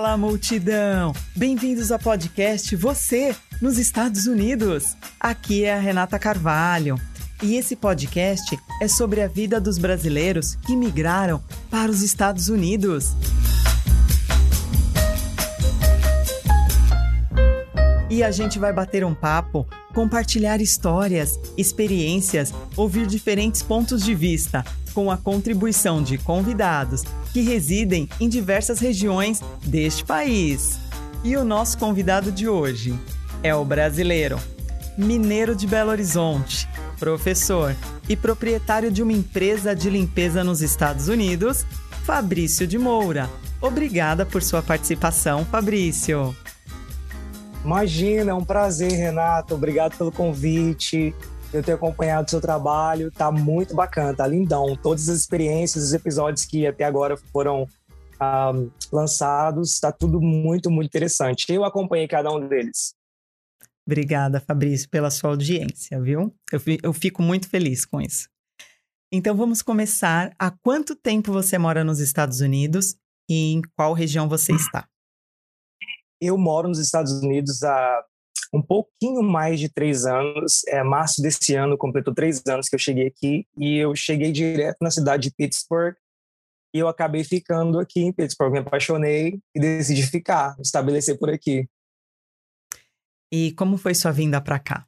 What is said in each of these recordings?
Fala, multidão! Bem-vindos ao podcast Você nos Estados Unidos. Aqui é a Renata Carvalho. E esse podcast é sobre a vida dos brasileiros que migraram para os Estados Unidos. E a gente vai bater um papo, compartilhar histórias, experiências, ouvir diferentes pontos de vista, com a contribuição de convidados que residem em diversas regiões deste país. E o nosso convidado de hoje é o brasileiro, mineiro de Belo Horizonte, professor e proprietário de uma empresa de limpeza nos Estados Unidos, Fabrício de Moura. Obrigada por sua participação, Fabrício. Imagina, é um prazer, Renato. Obrigado pelo convite. Eu tenho acompanhado o seu trabalho, tá muito bacana, tá lindão. Todas as experiências, os episódios que até agora foram ah, lançados, tá tudo muito, muito interessante. Eu acompanhei cada um deles. Obrigada, Fabrício, pela sua audiência, viu? Eu, eu fico muito feliz com isso. Então vamos começar. Há quanto tempo você mora nos Estados Unidos e em qual região você está? Eu moro nos Estados Unidos há um pouquinho mais de três anos. É, março desse ano completou três anos que eu cheguei aqui e eu cheguei direto na cidade de Pittsburgh e eu acabei ficando aqui em Pittsburgh. Me apaixonei e decidi ficar, estabelecer por aqui. E como foi sua vinda para cá?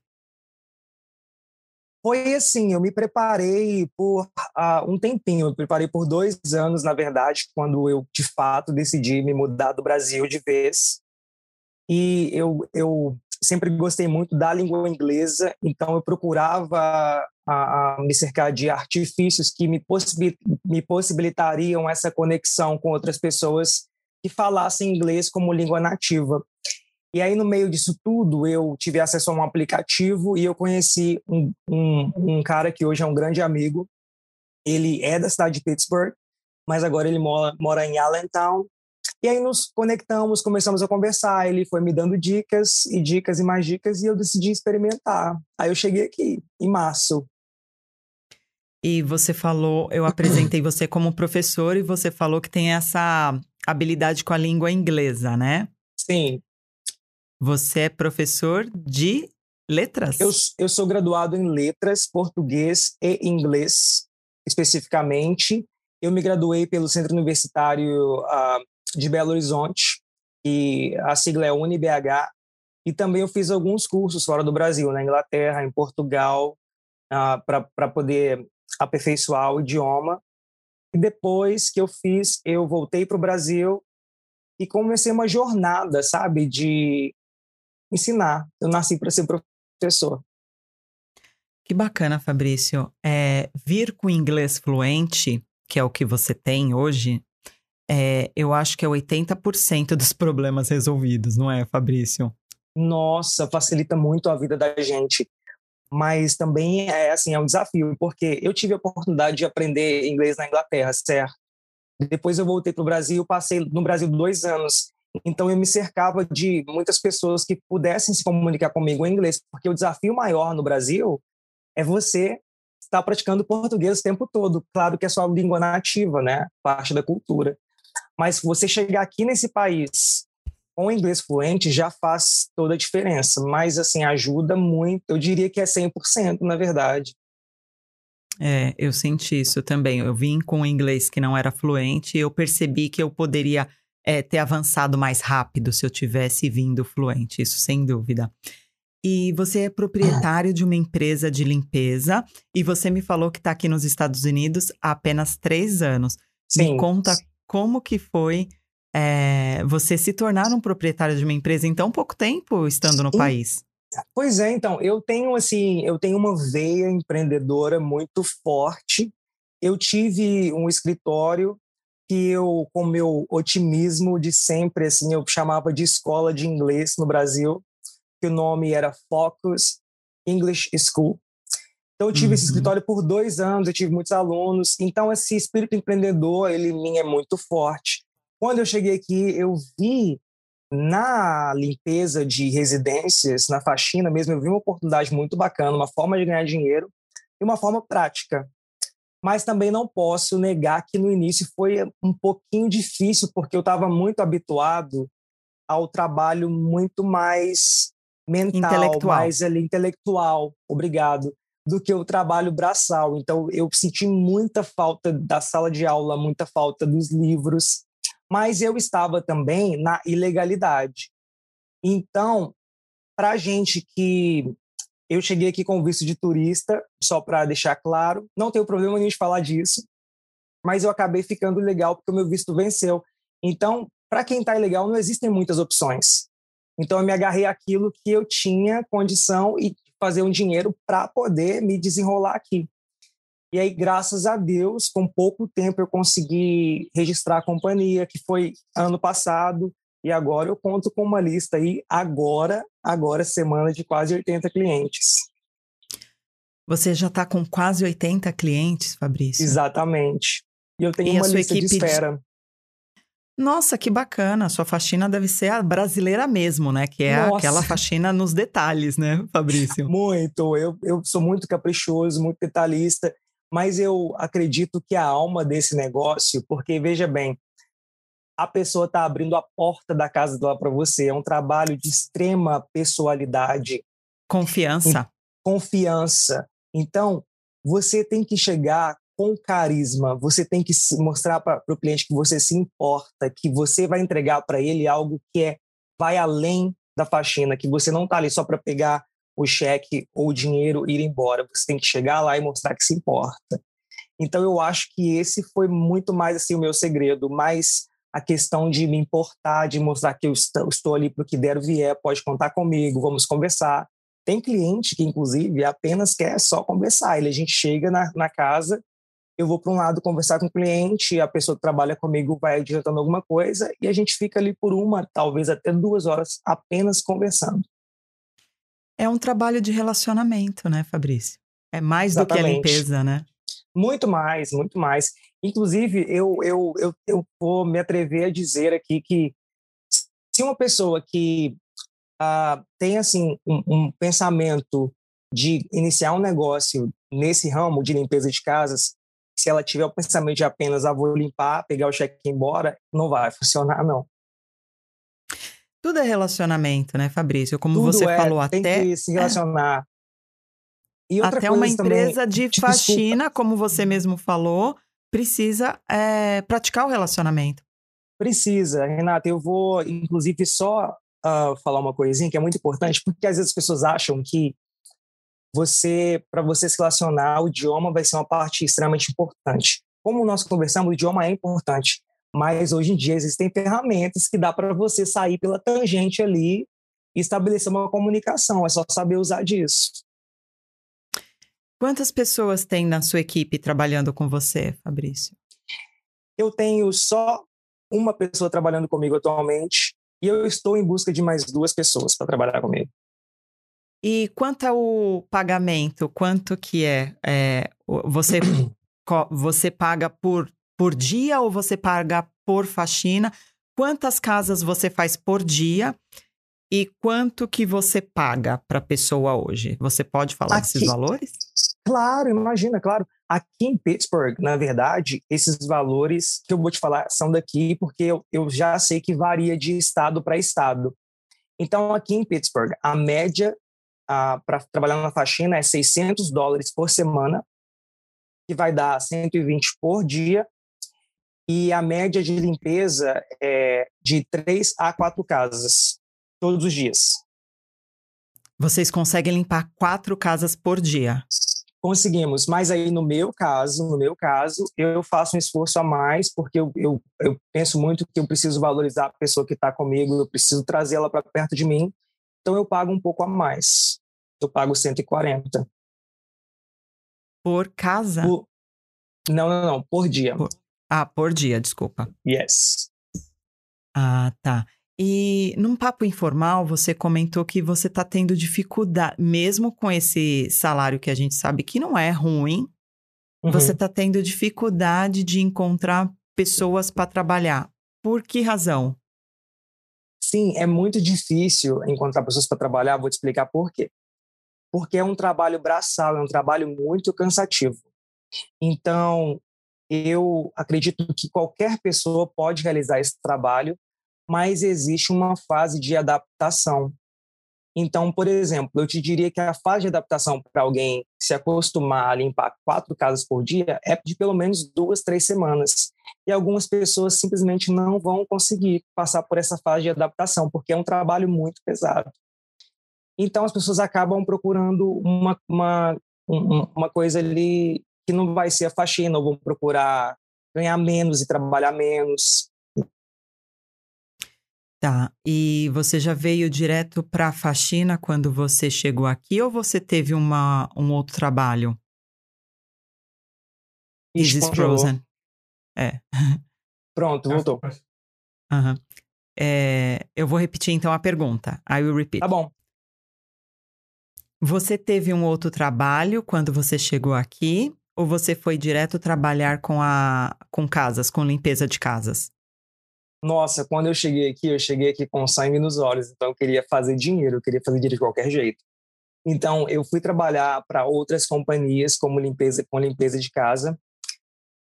Foi assim, eu me preparei por uh, um tempinho, eu me preparei por dois anos, na verdade, quando eu de fato decidi me mudar do Brasil de vez. E eu, eu sempre gostei muito da língua inglesa, então eu procurava a, a me cercar de artifícios que me, possibil, me possibilitariam essa conexão com outras pessoas que falassem inglês como língua nativa. E aí, no meio disso tudo, eu tive acesso a um aplicativo e eu conheci um, um, um cara que hoje é um grande amigo. Ele é da cidade de Pittsburgh, mas agora ele mora, mora em Allentown, e aí nos conectamos, começamos a conversar, ele foi me dando dicas e dicas e mais dicas e eu decidi experimentar. Aí eu cheguei aqui em março. E você falou, eu apresentei você como professor e você falou que tem essa habilidade com a língua inglesa, né? Sim. Você é professor de letras? Eu, eu sou graduado em letras, português e inglês, especificamente. Eu me graduei pelo Centro Universitário uh, de Belo Horizonte, e a sigla é UniBH, e também eu fiz alguns cursos fora do Brasil, na Inglaterra, em Portugal, uh, para poder aperfeiçoar o idioma. E depois que eu fiz, eu voltei para o Brasil e comecei uma jornada, sabe, de ensinar. Eu nasci para ser professor. Que bacana, Fabrício. É, vir com inglês fluente, que é o que você tem hoje, é, eu acho que é 80% dos problemas resolvidos, não é, Fabrício? Nossa, facilita muito a vida da gente. Mas também é assim, é um desafio, porque eu tive a oportunidade de aprender inglês na Inglaterra, certo? Depois eu voltei para o Brasil, passei no Brasil dois anos. Então eu me cercava de muitas pessoas que pudessem se comunicar comigo em inglês, porque o desafio maior no Brasil é você estar praticando português o tempo todo. Claro que é sua língua nativa, né? Parte da cultura. Mas você chegar aqui nesse país com inglês fluente já faz toda a diferença. Mas, assim, ajuda muito. Eu diria que é 100%, na verdade. É, eu senti isso também. Eu vim com inglês que não era fluente e eu percebi que eu poderia é, ter avançado mais rápido se eu tivesse vindo fluente, isso sem dúvida. E você é proprietário de uma empresa de limpeza e você me falou que está aqui nos Estados Unidos há apenas três anos. Sim. Me conta como que foi é, você se tornar um proprietário de uma empresa em tão pouco tempo estando no e, país? Pois é, então, eu tenho assim, eu tenho uma veia empreendedora muito forte. Eu tive um escritório que eu, com meu otimismo de sempre, assim, eu chamava de escola de inglês no Brasil, que o nome era Focus English School. Então, eu tive uhum. esse escritório por dois anos, eu tive muitos alunos. Então, esse espírito empreendedor, ele em mim é muito forte. Quando eu cheguei aqui, eu vi na limpeza de residências, na faxina mesmo, eu vi uma oportunidade muito bacana, uma forma de ganhar dinheiro e uma forma prática. mas também não posso negar que no início foi um pouquinho difícil, porque eu estava muito habituado ao trabalho muito mais mental, mais ali, intelectual, obrigado, do que o trabalho braçal. Então, eu senti muita falta da sala de aula, muita falta dos livros, mas eu estava também na ilegalidade. Então, para gente que eu cheguei aqui com visto de turista, só para deixar claro. Não tenho problema nenhum de falar disso, mas eu acabei ficando legal porque o meu visto venceu. Então, para quem está ilegal, não existem muitas opções. Então, eu me agarrei àquilo que eu tinha condição e fazer um dinheiro para poder me desenrolar aqui. E aí, graças a Deus, com pouco tempo eu consegui registrar a companhia, que foi ano passado. E agora eu conto com uma lista aí, agora, agora semana de quase 80 clientes. Você já está com quase 80 clientes, Fabrício? Exatamente. E eu tenho e uma lista de espera. Nossa, que bacana. Sua faxina deve ser a brasileira mesmo, né? Que é Nossa. aquela faxina nos detalhes, né, Fabrício? muito. Eu, eu sou muito caprichoso, muito detalhista, mas eu acredito que a alma desse negócio, porque veja bem, a pessoa está abrindo a porta da casa dela para você. É um trabalho de extrema pessoalidade. Confiança. Confiança. Então, você tem que chegar com carisma, você tem que mostrar para o cliente que você se importa, que você vai entregar para ele algo que é vai além da faxina, que você não está ali só para pegar o cheque ou o dinheiro e ir embora. Você tem que chegar lá e mostrar que se importa. Então eu acho que esse foi muito mais assim o meu segredo, mas a questão de me importar, de mostrar que eu estou ali para o que der ou vier, pode contar comigo, vamos conversar. Tem cliente que, inclusive, apenas quer só conversar. Ele, a gente chega na, na casa, eu vou para um lado conversar com o cliente, a pessoa que trabalha comigo vai adiantando alguma coisa e a gente fica ali por uma, talvez até duas horas apenas conversando. É um trabalho de relacionamento, né, Fabrício? É mais Exatamente. do que a limpeza, né? Muito mais, muito mais. Inclusive, eu, eu, eu, eu vou me atrever a dizer aqui que se uma pessoa que uh, tem assim um, um, pensamento de iniciar um negócio nesse ramo de limpeza de casas, se ela tiver o pensamento de apenas ah, vou limpar, pegar o cheque e ir embora, não vai funcionar, não. Tudo é relacionamento, né, Fabrício? Como Tudo você é, falou tem até. Tem que se relacionar. até uma empresa também, de faxina, desculpa. como você mesmo falou, precisa é, praticar o relacionamento. Precisa, Renata. Eu vou, inclusive, só uh, falar uma coisinha que é muito importante, porque às vezes as pessoas acham que você, para você se relacionar, o idioma vai ser uma parte extremamente importante. Como nós conversamos, o idioma é importante, mas hoje em dia existem ferramentas que dá para você sair pela tangente ali e estabelecer uma comunicação. É só saber usar disso. Quantas pessoas tem na sua equipe trabalhando com você, Fabrício? Eu tenho só uma pessoa trabalhando comigo atualmente e eu estou em busca de mais duas pessoas para trabalhar comigo. E quanto ao pagamento, quanto que é? é você, você paga por, por dia ou você paga por faxina? Quantas casas você faz por dia? E quanto que você paga para a pessoa hoje? Você pode falar Aqui, desses valores? Claro, imagina, claro. Aqui em Pittsburgh, na verdade, esses valores que eu vou te falar são daqui, porque eu, eu já sei que varia de estado para estado. Então, aqui em Pittsburgh, a média para trabalhar na faxina é 600 dólares por semana, que vai dar 120 por dia, e a média de limpeza é de três a quatro casas todos os dias. Vocês conseguem limpar quatro casas por dia? Conseguimos, mas aí no meu caso, no meu caso, eu faço um esforço a mais porque eu, eu, eu penso muito que eu preciso valorizar a pessoa que está comigo, eu preciso trazê-la para perto de mim, então eu pago um pouco a mais. Eu pago 140. Por casa? Por... Não, não, não, por dia. Por... Ah, por dia, desculpa. Yes. Ah, tá. E num papo informal, você comentou que você está tendo dificuldade, mesmo com esse salário que a gente sabe que não é ruim, uhum. você está tendo dificuldade de encontrar pessoas para trabalhar. Por que razão? Sim, é muito difícil encontrar pessoas para trabalhar. Vou te explicar por quê. Porque é um trabalho braçal, é um trabalho muito cansativo. Então, eu acredito que qualquer pessoa pode realizar esse trabalho, mas existe uma fase de adaptação. Então, por exemplo, eu te diria que a fase de adaptação para alguém se acostumar a limpar quatro casas por dia é de pelo menos duas, três semanas. E algumas pessoas simplesmente não vão conseguir passar por essa fase de adaptação, porque é um trabalho muito pesado. Então, as pessoas acabam procurando uma, uma, uma coisa ali que não vai ser a faxina, ou vão procurar ganhar menos e trabalhar menos. Tá. E você já veio direto para a faxina quando você chegou aqui ou você teve uma, um outro trabalho? Is this frozen? É. Pronto, voltou. Uhum. É, eu vou repetir então a pergunta. I will repeat. Tá bom. Você teve um outro trabalho quando você chegou aqui ou você foi direto trabalhar com a com casas, com limpeza de casas? Nossa, quando eu cheguei aqui, eu cheguei aqui com sangue nos olhos, então eu queria fazer dinheiro, eu queria fazer dinheiro de qualquer jeito. Então, eu fui trabalhar para outras companhias como limpeza com limpeza de casa.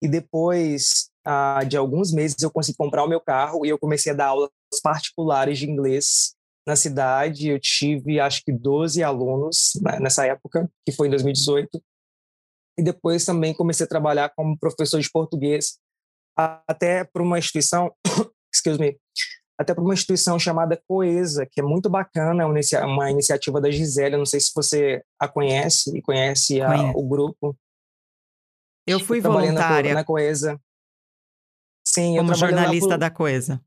E depois ah, de alguns meses eu consegui comprar o meu carro e eu comecei a dar aulas particulares de inglês na cidade. Eu tive acho que 12 alunos né, nessa época, que foi em 2018. E depois também comecei a trabalhar como professor de português até para uma instituição excuse me, até para uma instituição chamada Coesa, que é muito bacana, é uma iniciativa da Gisele, não sei se você a conhece e conhece a, o grupo. Eu fui voluntária. Na, na Coesa. Sim, Como jornalista por... da Coesa.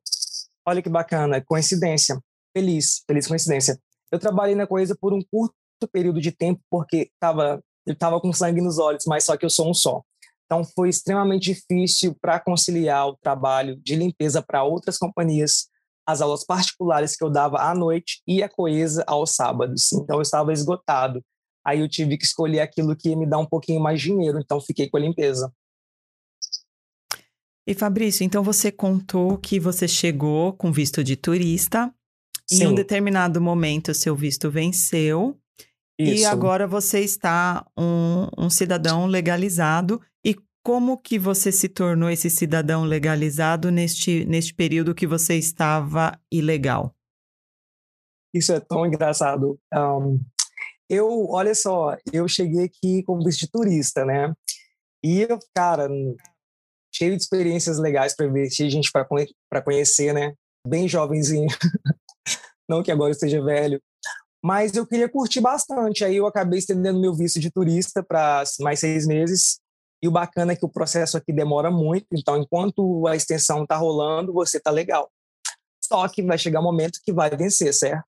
Olha que bacana, coincidência. Feliz, feliz coincidência. Eu trabalhei na Coesa por um curto período de tempo, porque tava, eu estava com sangue nos olhos, mas só que eu sou um só. Então, foi extremamente difícil para conciliar o trabalho de limpeza para outras companhias, as aulas particulares que eu dava à noite e a coesa aos sábados. Então, eu estava esgotado. Aí, eu tive que escolher aquilo que ia me dar um pouquinho mais de dinheiro. Então, fiquei com a limpeza. E Fabrício, então você contou que você chegou com visto de turista. Sim. Em um determinado momento, seu visto venceu. Isso. E agora você está um, um cidadão legalizado como que você se tornou esse cidadão legalizado neste, neste período que você estava ilegal? Isso é tão engraçado. Um, eu, olha só, eu cheguei aqui como visto turista, né? E eu, cara, cheio de experiências legais para ver, cheio de gente para conhecer, né? Bem jovenzinho. Não que agora eu esteja velho. Mas eu queria curtir bastante. Aí eu acabei estendendo meu visto de turista para mais seis meses. E o bacana é que o processo aqui demora muito, então enquanto a extensão está rolando, você está legal. Só que vai chegar um momento que vai vencer, certo?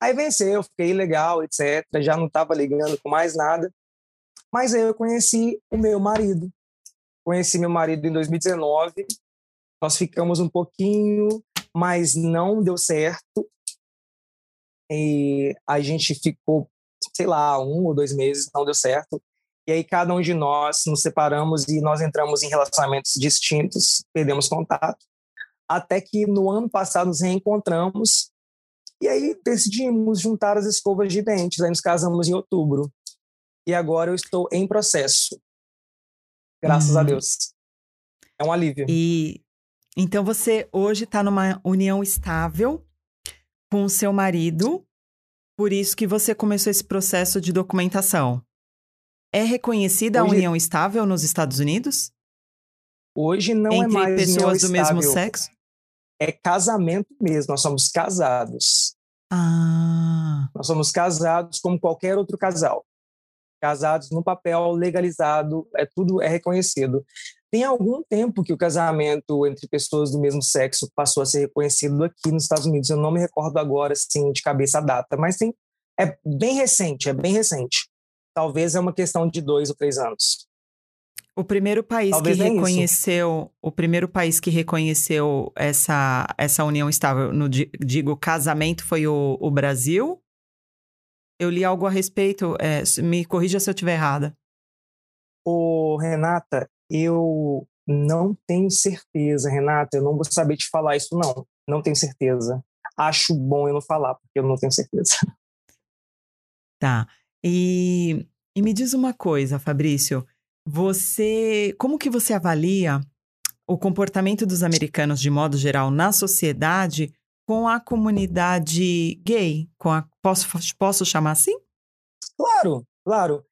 Aí venceu, fiquei legal, etc. Já não estava ligando com mais nada. Mas aí eu conheci o meu marido. Conheci meu marido em 2019. Nós ficamos um pouquinho, mas não deu certo. E a gente ficou, sei lá, um ou dois meses, não deu certo. E aí cada um de nós nos separamos e nós entramos em relacionamentos distintos, perdemos contato. Até que no ano passado nos reencontramos e aí decidimos juntar as escovas de dentes. Aí nos casamos em outubro. E agora eu estou em processo. Graças hum. a Deus. É um alívio. E então você hoje está numa união estável com o seu marido, por isso que você começou esse processo de documentação. É reconhecida Hoje, a união estável nos Estados Unidos? Hoje não é Entre é mais pessoas do mesmo sexo? É casamento mesmo, nós somos casados. Ah. Nós somos casados como qualquer outro casal. Casados no papel, legalizado, é tudo é reconhecido. Tem algum tempo que o casamento entre pessoas do mesmo sexo passou a ser reconhecido aqui nos Estados Unidos. Eu não me recordo agora, assim, de cabeça a data, mas tem, é bem recente, é bem recente talvez é uma questão de dois ou três anos. O primeiro país talvez que reconheceu, o primeiro país que reconheceu essa, essa união estável, no digo casamento, foi o, o Brasil. Eu li algo a respeito, é, me corrija se eu estiver errada. O Renata, eu não tenho certeza, Renata, eu não vou saber te falar isso não, não tenho certeza. Acho bom eu não falar porque eu não tenho certeza. Tá. E, e me diz uma coisa, Fabrício. Você, como que você avalia o comportamento dos americanos de modo geral na sociedade com a comunidade gay? Com a, posso, posso chamar assim? Claro, claro.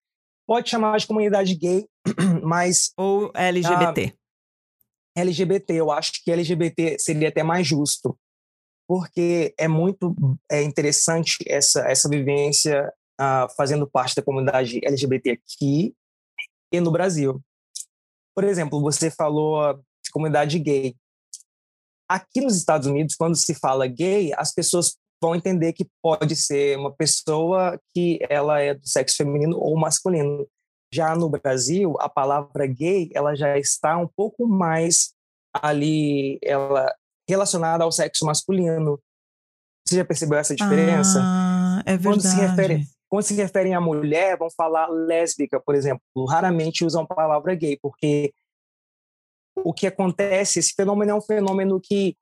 Pode chamar de comunidade gay, mas. Ou LGBT. LGBT, eu acho que LGBT seria até mais justo, porque é muito é interessante essa, essa vivência uh, fazendo parte da comunidade LGBT aqui e no Brasil. Por exemplo, você falou de comunidade gay. Aqui nos Estados Unidos, quando se fala gay, as pessoas vão entender que pode ser uma pessoa que ela é do sexo feminino ou masculino. Já no Brasil, a palavra gay, ela já está um pouco mais ali, ela relacionada ao sexo masculino. Você já percebeu essa diferença? Ah, é verdade. Quando se, refere, quando se referem à mulher, vão falar lésbica, por exemplo. Raramente usam a palavra gay, porque o que acontece, esse fenômeno é um fenômeno que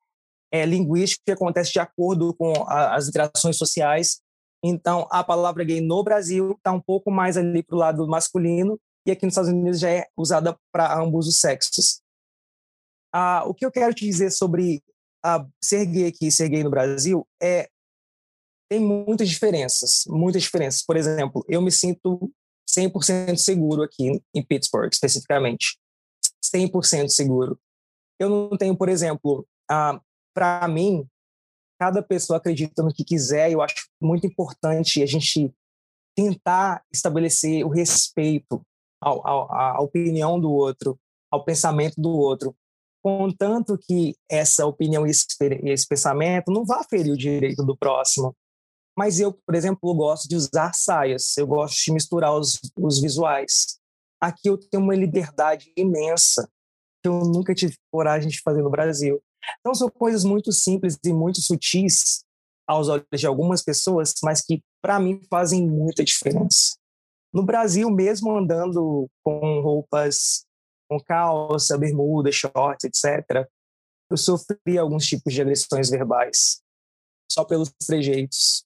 é linguístico, que acontece de acordo com a, as interações sociais. Então, a palavra gay no Brasil está um pouco mais ali para o lado masculino, e aqui nos Estados Unidos já é usada para ambos os sexos. Ah, o que eu quero te dizer sobre ah, ser gay aqui e ser gay no Brasil é tem muitas diferenças, muitas diferenças. Por exemplo, eu me sinto 100% seguro aqui em Pittsburgh, especificamente. 100% seguro. Eu não tenho, por exemplo, ah, para mim, cada pessoa acredita no que quiser, eu acho muito importante a gente tentar estabelecer o respeito à opinião do outro, ao pensamento do outro, contanto que essa opinião e esse, esse pensamento não vá ferir o direito do próximo. Mas eu, por exemplo, gosto de usar saias, eu gosto de misturar os, os visuais. Aqui eu tenho uma liberdade imensa que eu nunca tive coragem de fazer no Brasil. Então, são coisas muito simples e muito sutis aos olhos de algumas pessoas, mas que, para mim, fazem muita diferença. No Brasil, mesmo andando com roupas com calça, bermuda, shorts, etc., eu sofri alguns tipos de agressões verbais, só pelos trejeitos.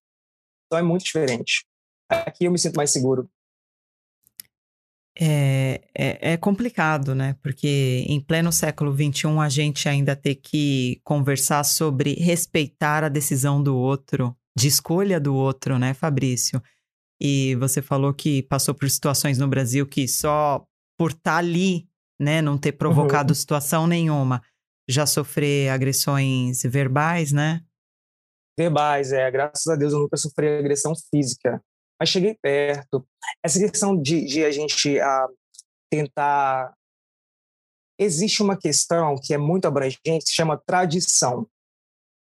Então é muito diferente. Aqui eu me sinto mais seguro. É, é, é, complicado, né? Porque em pleno século XXI a gente ainda tem que conversar sobre respeitar a decisão do outro, de escolha do outro, né, Fabrício? E você falou que passou por situações no Brasil que só por estar tá ali, né, não ter provocado uhum. situação nenhuma, já sofrer agressões verbais, né? Verbais, é. Graças a Deus eu nunca sofri agressão física mas cheguei perto. Essa questão de, de a gente a, tentar. Existe uma questão que é muito abrangente, que se chama tradição.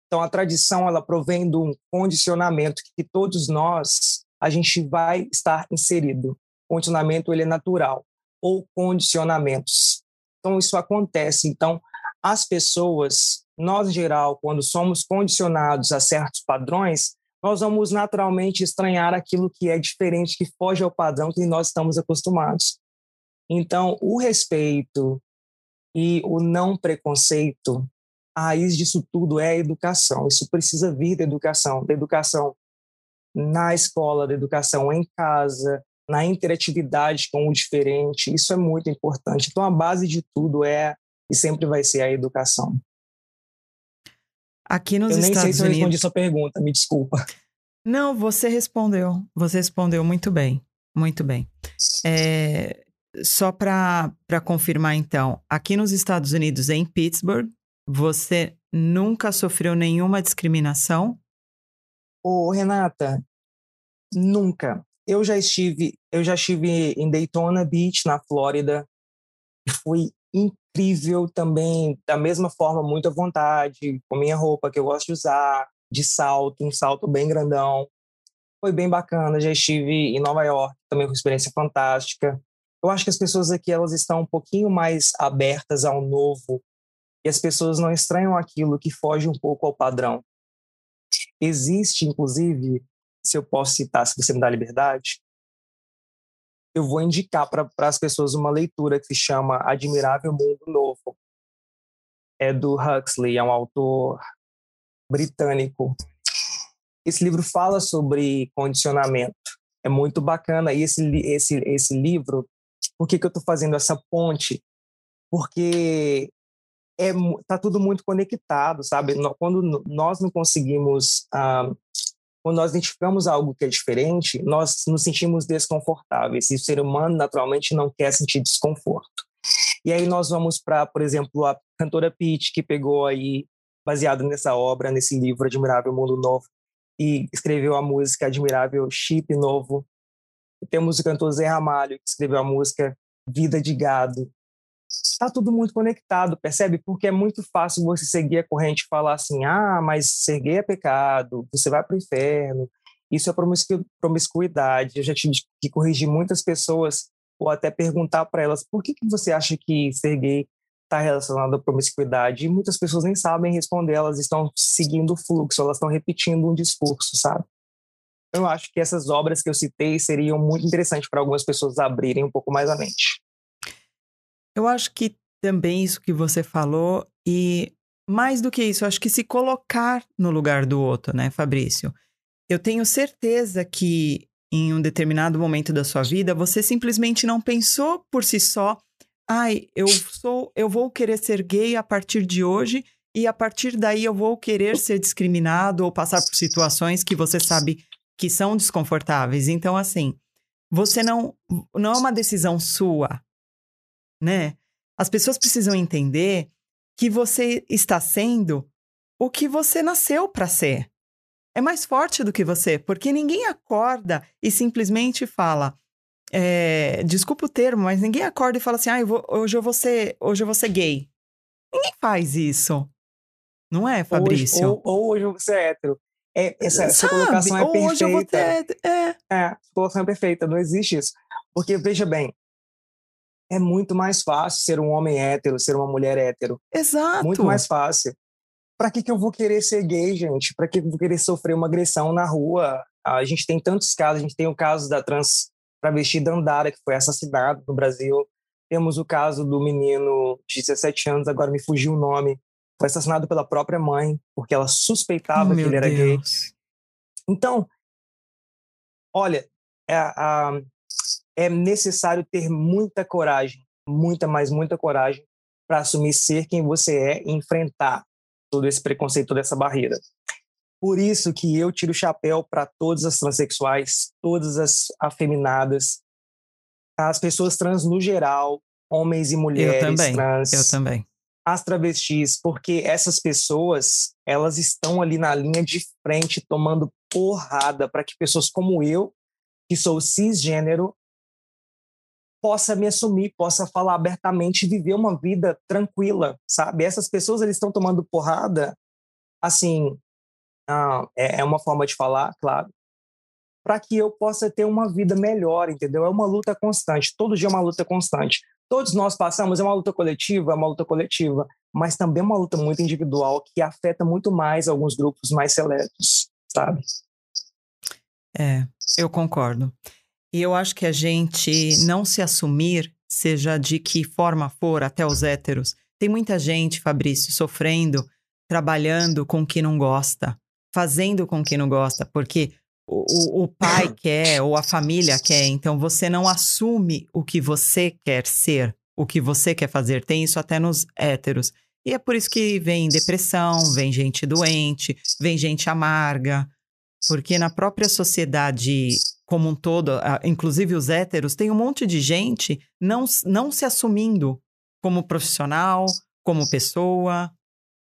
Então, a tradição ela provém de um condicionamento que todos nós a gente vai estar inserido. O condicionamento ele é natural ou condicionamentos. Então, isso acontece. Então, as pessoas, nós em geral, quando somos condicionados a certos padrões, nós vamos naturalmente estranhar aquilo que é diferente, que foge ao padrão que nós estamos acostumados. Então, o respeito e o não preconceito, a raiz disso tudo é a educação. Isso precisa vir da educação, da educação na escola, da educação em casa, na interatividade com o diferente. Isso é muito importante. Então, a base de tudo é e sempre vai ser a educação. Aqui nos eu Estados nem sei se eu respondi sua pergunta, me desculpa. Não, você respondeu. Você respondeu muito bem. Muito bem. É, só para confirmar, então, aqui nos Estados Unidos, em Pittsburgh, você nunca sofreu nenhuma discriminação? Ô, Renata, nunca. Eu já estive, eu já estive em Daytona Beach, na Flórida. Foi incrível também, da mesma forma, muito à vontade, com minha roupa que eu gosto de usar, de salto, um salto bem grandão. Foi bem bacana. Já estive em Nova York, também com experiência fantástica. Eu acho que as pessoas aqui elas estão um pouquinho mais abertas ao novo e as pessoas não estranham aquilo que foge um pouco ao padrão. Existe, inclusive, se eu posso citar, se você me dá liberdade, eu vou indicar para as pessoas uma leitura que se chama Admirável Mundo Novo. É do Huxley, é um autor britânico. Esse livro fala sobre condicionamento. É muito bacana. E esse, esse, esse livro Por que, que eu estou fazendo essa ponte? Porque é tá tudo muito conectado, sabe? Quando nós não conseguimos, ah, quando nós identificamos algo que é diferente, nós nos sentimos desconfortáveis. E o ser humano naturalmente não quer sentir desconforto. E aí nós vamos para, por exemplo, a cantora Pitt, que pegou aí baseado nessa obra, nesse livro Admirável Mundo Novo, e escreveu a música Admirável Chip Novo. E temos o cantor Zé Ramalho, que escreveu a música Vida de Gado está tudo muito conectado, percebe? Porque é muito fácil você seguir a corrente e falar assim: ah, mas ser gay é pecado, você vai para o inferno, isso é promiscuidade. Eu já tive que corrigir muitas pessoas ou até perguntar para elas por que, que você acha que ser gay está relacionado à promiscuidade. E muitas pessoas nem sabem responder, elas estão seguindo o fluxo, elas estão repetindo um discurso, sabe? Eu acho que essas obras que eu citei seriam muito interessantes para algumas pessoas abrirem um pouco mais a mente. Eu acho que também isso que você falou, e mais do que isso, acho que se colocar no lugar do outro, né, Fabrício? Eu tenho certeza que em um determinado momento da sua vida, você simplesmente não pensou por si só, ai, eu sou, eu vou querer ser gay a partir de hoje e a partir daí eu vou querer ser discriminado ou passar por situações que você sabe que são desconfortáveis. Então, assim, você não não é uma decisão sua, né? As pessoas precisam entender que você está sendo o que você nasceu para ser. É mais forte do que você, porque ninguém acorda e simplesmente fala. É, desculpa o termo, mas ninguém acorda e fala assim: ah, eu vou, hoje, eu vou ser, hoje eu vou ser gay. Ninguém faz isso. Não é, Fabrício? Ou, ou, ou hoje eu vou ser hétero. É, essa, essa colocação é ou perfeita. Hoje eu vou ter, é. é, essa colocação é perfeita, não existe isso. Porque, veja bem, é muito mais fácil ser um homem hétero, ser uma mulher hétero. Exato. Muito mais fácil. Para que, que eu vou querer ser gay, gente? Para que eu vou querer sofrer uma agressão na rua? A gente tem tantos casos. A gente tem o caso da trans travesti Dandara, que foi assassinado no Brasil. Temos o caso do menino de 17 anos, agora me fugiu o nome. Foi assassinado pela própria mãe, porque ela suspeitava oh, que ele era Deus. gay. Então, olha, é a, a, é necessário ter muita coragem, muita, mas muita coragem para assumir ser quem você é e enfrentar todo esse preconceito, toda essa barreira. Por isso que eu tiro o chapéu para todas as transexuais, todas as afeminadas, as pessoas trans no geral, homens e mulheres eu também, trans. Eu também. As travestis, porque essas pessoas, elas estão ali na linha de frente tomando porrada para que pessoas como eu, que sou cisgênero, possa me assumir, possa falar abertamente e viver uma vida tranquila, sabe? Essas pessoas eles estão tomando porrada, assim, ah, é, é uma forma de falar, claro, para que eu possa ter uma vida melhor, entendeu? É uma luta constante, todo dia é uma luta constante. Todos nós passamos, é uma luta coletiva, é uma luta coletiva, mas também é uma luta muito individual que afeta muito mais alguns grupos mais seletos, sabe? É, eu concordo. E eu acho que a gente não se assumir, seja de que forma for, até os héteros. Tem muita gente, Fabrício, sofrendo, trabalhando com o que não gosta, fazendo com o que não gosta, porque o, o pai quer ou a família quer, então você não assume o que você quer ser, o que você quer fazer. Tem isso até nos héteros. E é por isso que vem depressão, vem gente doente, vem gente amarga, porque na própria sociedade como um todo, inclusive os héteros, tem um monte de gente não, não se assumindo como profissional, como pessoa,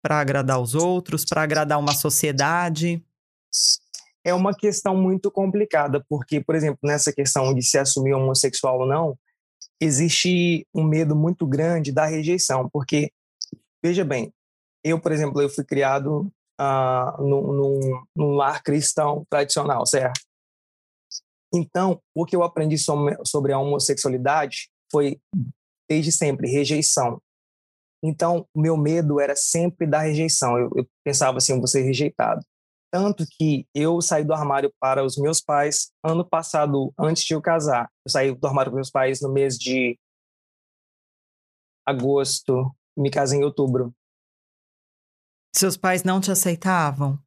para agradar os outros, para agradar uma sociedade. É uma questão muito complicada, porque, por exemplo, nessa questão de se assumir homossexual ou não, existe um medo muito grande da rejeição, porque, veja bem, eu, por exemplo, eu fui criado uh, num, num, num lar cristão tradicional, certo? Então, o que eu aprendi sobre a homossexualidade foi, desde sempre, rejeição. Então, o meu medo era sempre da rejeição. Eu, eu pensava assim, eu vou ser rejeitado. Tanto que eu saí do armário para os meus pais ano passado, antes de eu casar. Eu saí do armário para meus pais no mês de agosto, me casei em outubro. Seus pais não te aceitavam?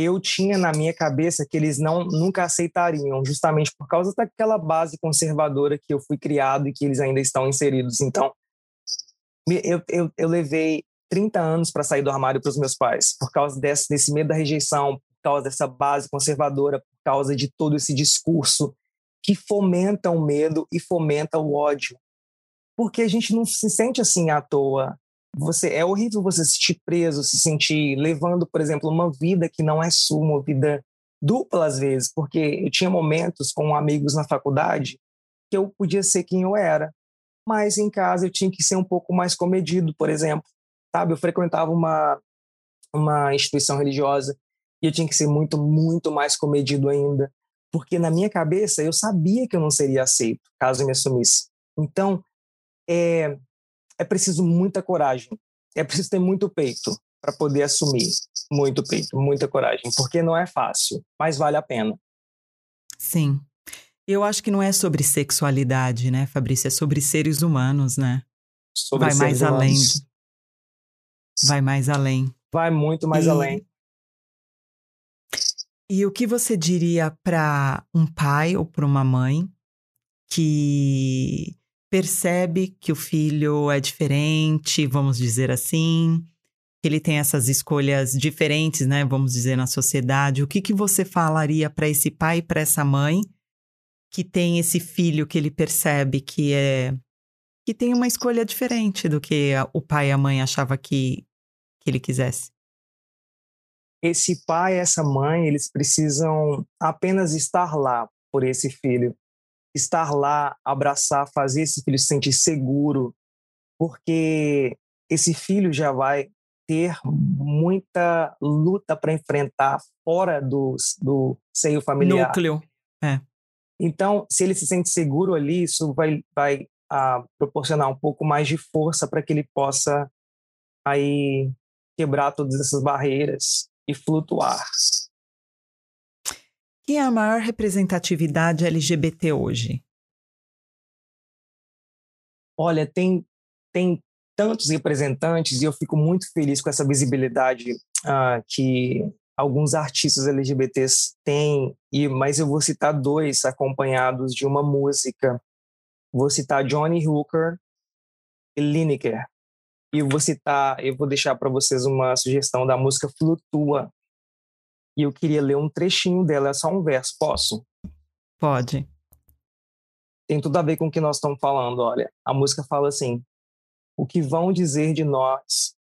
Eu tinha na minha cabeça que eles não nunca aceitariam, justamente por causa daquela base conservadora que eu fui criado e que eles ainda estão inseridos. Então, eu, eu, eu levei 30 anos para sair do armário para os meus pais, por causa desse, desse medo da rejeição, por causa dessa base conservadora, por causa de todo esse discurso que fomenta o medo e fomenta o ódio. Porque a gente não se sente assim à toa. Você é horrível você se sentir preso, se sentir levando, por exemplo, uma vida que não é sua, uma vida dupla às vezes, porque eu tinha momentos com amigos na faculdade que eu podia ser quem eu era, mas em casa eu tinha que ser um pouco mais comedido, por exemplo, sabe? Eu frequentava uma uma instituição religiosa e eu tinha que ser muito muito mais comedido ainda, porque na minha cabeça eu sabia que eu não seria aceito caso eu me assumisse. Então, é é preciso muita coragem, é preciso ter muito peito para poder assumir muito peito, muita coragem, porque não é fácil, mas vale a pena. Sim. Eu acho que não é sobre sexualidade, né, Fabrício? É sobre seres humanos, né? Sobre Vai mais humanos. além. Vai mais além. Vai muito mais e... além. E o que você diria para um pai ou para uma mãe que percebe que o filho é diferente, vamos dizer assim, que ele tem essas escolhas diferentes, né, vamos dizer, na sociedade, o que, que você falaria para esse pai e para essa mãe que tem esse filho que ele percebe que é que tem uma escolha diferente do que a, o pai e a mãe achava que, que ele quisesse? Esse pai e essa mãe, eles precisam apenas estar lá por esse filho estar lá, abraçar, fazer esse filho se sentir seguro, porque esse filho já vai ter muita luta para enfrentar fora do, do seio familiar. Núcleo. É. Então, se ele se sente seguro ali, isso vai, vai ah, proporcionar um pouco mais de força para que ele possa aí quebrar todas essas barreiras e flutuar. Quem é a maior representatividade LGBT hoje? Olha, tem, tem tantos representantes e eu fico muito feliz com essa visibilidade uh, que alguns artistas LGBTs têm, e, mas eu vou citar dois acompanhados de uma música. Vou citar Johnny Hooker e Lineker. E vou citar, eu vou deixar para vocês uma sugestão da música Flutua, e eu queria ler um trechinho dela, é só um verso, posso? Pode. Tem tudo a ver com o que nós estamos falando, olha. A música fala assim: O que vão dizer de nós,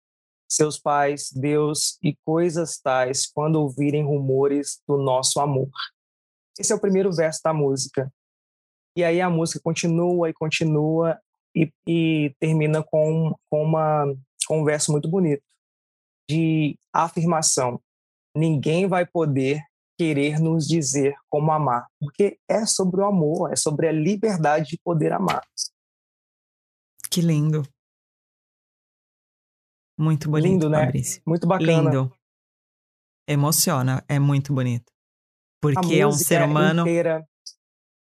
seus pais, Deus e coisas tais, quando ouvirem rumores do nosso amor? Esse é o primeiro verso da música. E aí a música continua e continua e, e termina com, com, uma, com um verso muito bonito de afirmação ninguém vai poder querer nos dizer como amar, porque é sobre o amor, é sobre a liberdade de poder amar. Que lindo. Muito bonito, lindo, né? Fabrício. Muito bacana. Lindo. Emociona, é muito bonito. Porque é um ser humano. Inteira.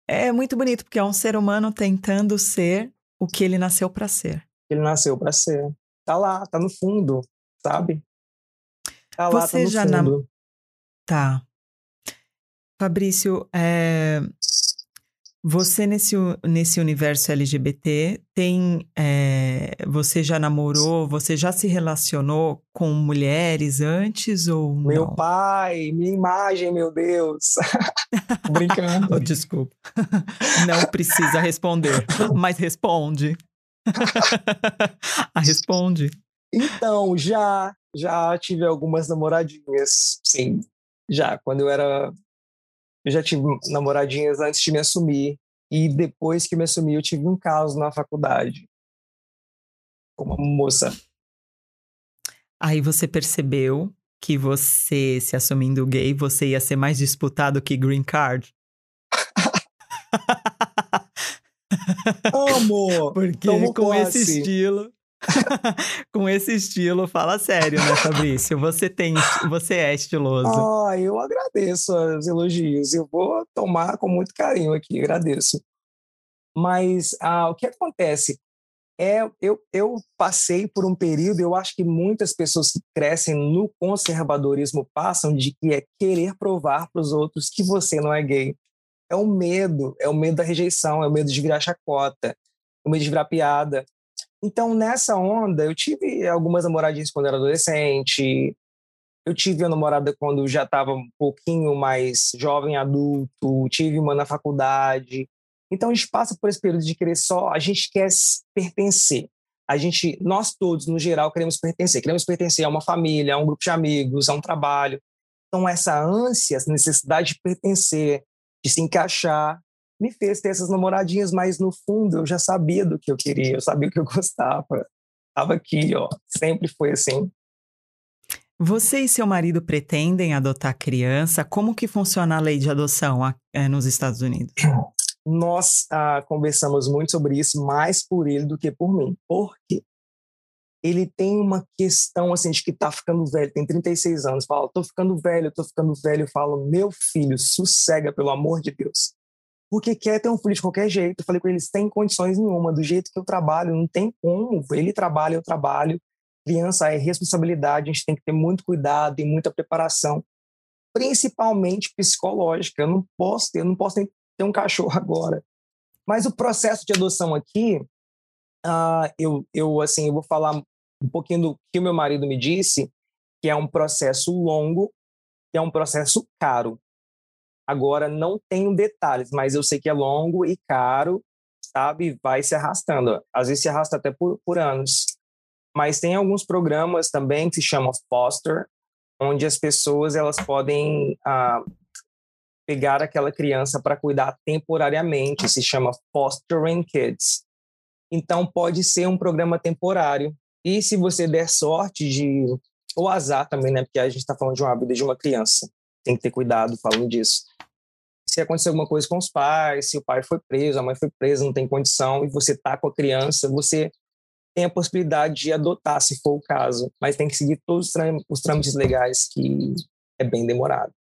É muito bonito, porque é um ser humano tentando ser o que ele nasceu para ser. Ele nasceu para ser. Tá lá, tá no fundo, sabe? Lá, Você já fundo. Na... Tá. Fabrício, é... você nesse, nesse universo LGBT tem. É... Você já namorou, você já se relacionou com mulheres antes ou não? Meu pai, minha imagem, meu Deus. Brincando. oh, desculpa. Não precisa responder, mas responde. ah, responde. Então, já, já tive algumas namoradinhas, sim. Já, quando eu era. Eu já tive namoradinhas antes de me assumir. E depois que me assumi, eu tive um caso na faculdade. Com uma moça. Aí você percebeu que você, se assumindo gay, você ia ser mais disputado que green card? Amo! Porque com esse estilo. com esse estilo, fala sério, né, Fabrício? Você tem, você é estiloso. Ah, eu agradeço os elogios. Eu vou tomar com muito carinho aqui, agradeço. Mas ah, o que acontece? é, eu, eu passei por um período, eu acho que muitas pessoas que crescem no conservadorismo passam de que é querer provar para os outros que você não é gay. É o medo, é o medo da rejeição, é o medo de virar chacota, é o medo de virar piada. Então, nessa onda, eu tive algumas namoradinhas quando era adolescente, eu tive uma namorada quando já estava um pouquinho mais jovem, adulto, tive uma na faculdade. Então a gente passa por esse período de querer só, a gente quer pertencer. A gente, nós todos, no geral, queremos pertencer. Queremos pertencer a uma família, a um grupo de amigos, a um trabalho. Então essa ânsia, essa necessidade de pertencer, de se encaixar, me fez ter essas namoradinhas, mas no fundo eu já sabia do que eu queria, eu sabia o que eu gostava. Estava aqui, ó, sempre foi assim. Você e seu marido pretendem adotar criança? Como que funciona a lei de adoção é, nos Estados Unidos? Nós ah, conversamos muito sobre isso, mais por ele do que por mim. Porque ele tem uma questão assim de que tá ficando velho, tem 36 anos, fala, tô ficando velho, tô ficando velho, eu falo, meu filho, sossega, pelo amor de Deus. Porque quer ter um filho de qualquer jeito. Eu falei com eles, tem condições nenhuma, do jeito que eu trabalho, não tem como. Ele trabalha, eu trabalho criança é responsabilidade, a gente tem que ter muito cuidado e muita preparação, principalmente psicológica. Eu não posso ter, eu não posso ter um cachorro agora. Mas o processo de adoção aqui, uh, eu, eu assim, eu vou falar um pouquinho do que o meu marido me disse, que é um processo longo, que é um processo caro. Agora não tenho detalhes, mas eu sei que é longo e caro, sabe? Vai se arrastando. Às vezes se arrasta até por, por anos. Mas tem alguns programas também que se chamam foster, onde as pessoas elas podem ah, pegar aquela criança para cuidar temporariamente, se chama Fostering Kids. Então pode ser um programa temporário. E se você der sorte de ou azar também, né? Porque a gente está falando de uma vida de uma criança, tem que ter cuidado falando disso. Se acontecer alguma coisa com os pais, se o pai foi preso, a mãe foi presa, não tem condição, e você tá com a criança, você tem a possibilidade de adotar, se for o caso, mas tem que seguir todos os trâmites legais, que é bem demorado.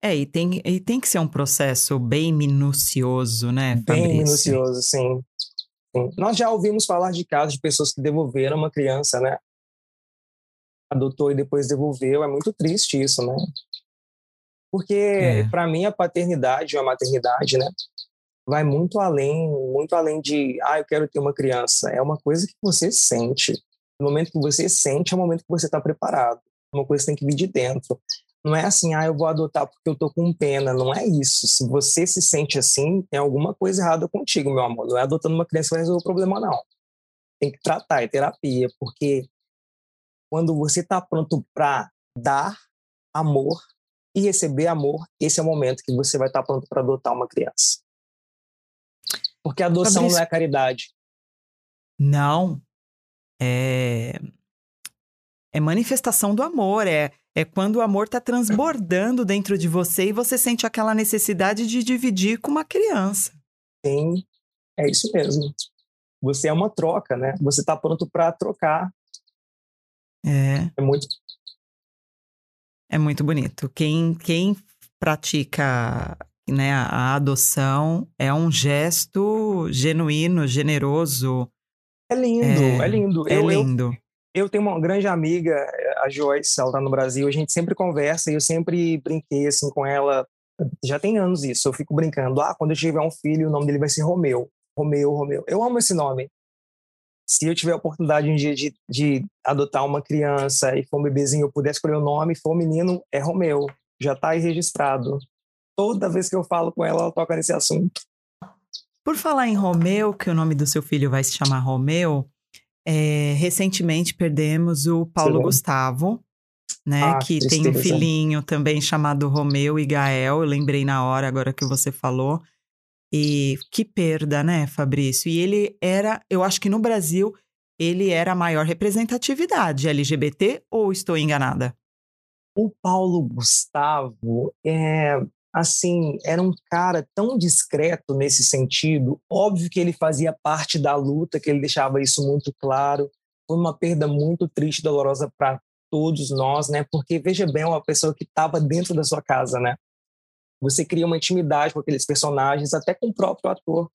É, e tem, e tem que ser um processo bem minucioso, né, Fabrício? Bem minucioso, sim. sim. Nós já ouvimos falar de casos de pessoas que devolveram uma criança, né? Adotou e depois devolveu. É muito triste isso, né? Porque, é. para mim, a paternidade ou a maternidade, né? vai muito além, muito além de, ah, eu quero ter uma criança. É uma coisa que você sente. No momento que você sente, é o momento que você está preparado. Uma coisa tem que vir de dentro. Não é assim, ah, eu vou adotar porque eu tô com pena. Não é isso. Se você se sente assim, tem alguma coisa errada contigo, meu amor. Não é adotando uma criança que vai resolver o problema, não. Tem que tratar, é terapia, porque quando você está pronto para dar amor e receber amor, esse é o momento que você vai estar tá pronto para adotar uma criança. Porque adoção Fabrício... não é caridade. Não. É... é manifestação do amor. É, é quando o amor está transbordando dentro de você e você sente aquela necessidade de dividir com uma criança. Sim, é isso mesmo. Você é uma troca, né? Você está pronto para trocar. É. É muito. É muito bonito. Quem, quem pratica né, a adoção é um gesto genuíno, generoso. É lindo, é, é lindo. É eu, lindo. Eu, eu, tenho uma grande amiga, a Joyce, ela tá no Brasil, a gente sempre conversa e eu sempre brinquei assim com ela, já tem anos isso, eu fico brincando, ah, quando eu tiver um filho, o nome dele vai ser Romeu. Romeu, Romeu. Eu amo esse nome. Se eu tiver a oportunidade um dia de, de adotar uma criança e for um bebezinho, eu puder escolher o nome, for um menino, é Romeu. Já está aí registrado toda vez que eu falo com ela, ela toca nesse assunto. Por falar em Romeu, que o nome do seu filho vai se chamar Romeu, é, recentemente perdemos o Paulo Sim. Gustavo, né? Ah, que tem um filhinho também chamado Romeu e Gael. Eu lembrei na hora agora que você falou. E que perda, né, Fabrício? E ele era, eu acho que no Brasil, ele era a maior representatividade LGBT ou estou enganada? O Paulo Gustavo é, assim, era um cara tão discreto nesse sentido. Óbvio que ele fazia parte da luta, que ele deixava isso muito claro. Foi uma perda muito triste, dolorosa para todos nós, né? Porque veja bem, uma pessoa que estava dentro da sua casa, né? Você cria uma intimidade com aqueles personagens, até com o próprio ator.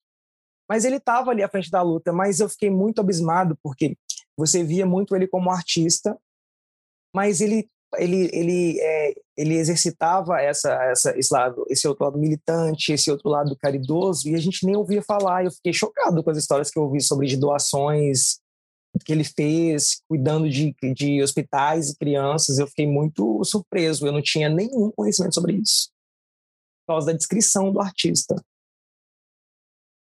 Mas ele estava ali à frente da luta, mas eu fiquei muito abismado porque você via muito ele como artista, mas ele ele ele é, ele exercitava essa essa esse lado esse outro lado militante esse outro lado caridoso e a gente nem ouvia falar. Eu fiquei chocado com as histórias que eu ouvi sobre de doações que ele fez cuidando de, de hospitais e crianças. Eu fiquei muito surpreso. Eu não tinha nenhum conhecimento sobre isso causa da descrição do artista.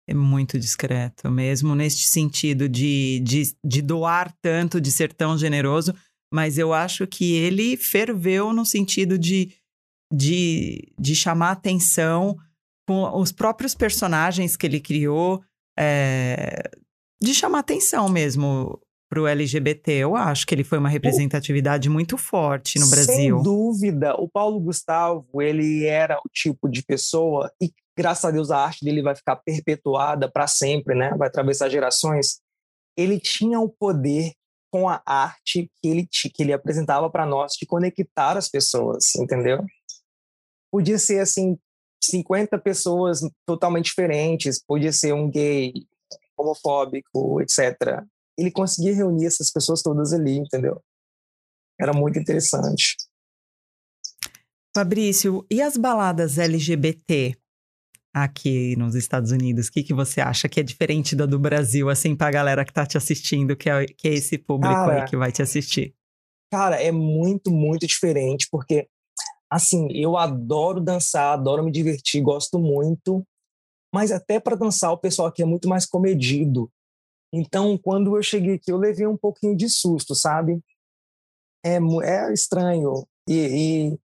É muito discreto, mesmo neste sentido de, de, de doar tanto, de ser tão generoso, mas eu acho que ele ferveu no sentido de, de, de chamar atenção com os próprios personagens que ele criou, é, de chamar atenção mesmo para o LGBT. Eu acho que ele foi uma representatividade muito forte no Brasil. Sem dúvida. O Paulo Gustavo, ele era o tipo de pessoa, e graças a Deus a arte dele vai ficar perpetuada para sempre, né? vai atravessar gerações. Ele tinha o poder com a arte que ele, que ele apresentava para nós de conectar as pessoas, entendeu? Podia ser assim 50 pessoas totalmente diferentes, podia ser um gay, homofóbico, etc. Ele conseguia reunir essas pessoas todas ali, entendeu? Era muito interessante. Fabrício, e as baladas LGBT? aqui nos Estados Unidos? O que, que você acha que é diferente da do Brasil, assim, pra galera que tá te assistindo, que é, que é esse público cara, aí que vai te assistir? Cara, é muito, muito diferente, porque, assim, eu adoro dançar, adoro me divertir, gosto muito, mas até para dançar o pessoal aqui é muito mais comedido. Então, quando eu cheguei aqui, eu levei um pouquinho de susto, sabe? É, é estranho. E, e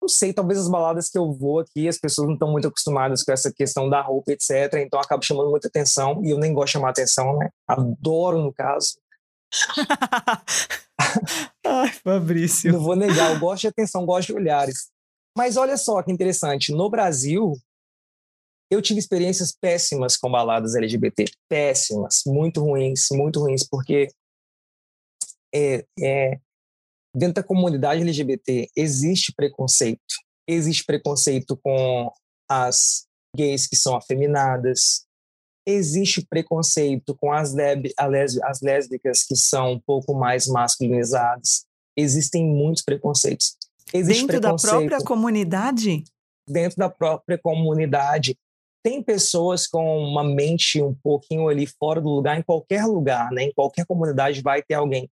não sei, talvez as baladas que eu vou aqui, as pessoas não estão muito acostumadas com essa questão da roupa, etc. Então acaba chamando muita atenção e eu nem gosto de chamar atenção, né? Adoro, no caso. Ai, Fabrício. Não vou negar, eu gosto de atenção, gosto de olhares. Mas olha só que interessante, no Brasil, eu tive experiências péssimas com baladas LGBT. Péssimas, muito ruins, muito ruins, porque é, é, dentro da comunidade LGBT existe preconceito. Existe preconceito com as gays que são afeminadas. Existe preconceito com as, as lésbicas que são um pouco mais masculinizadas. Existem muitos preconceitos. Existe dentro preconceito da própria comunidade? Dentro da própria comunidade. Tem pessoas com uma mente um pouquinho ali fora do lugar, em qualquer lugar, né? em qualquer comunidade vai ter alguém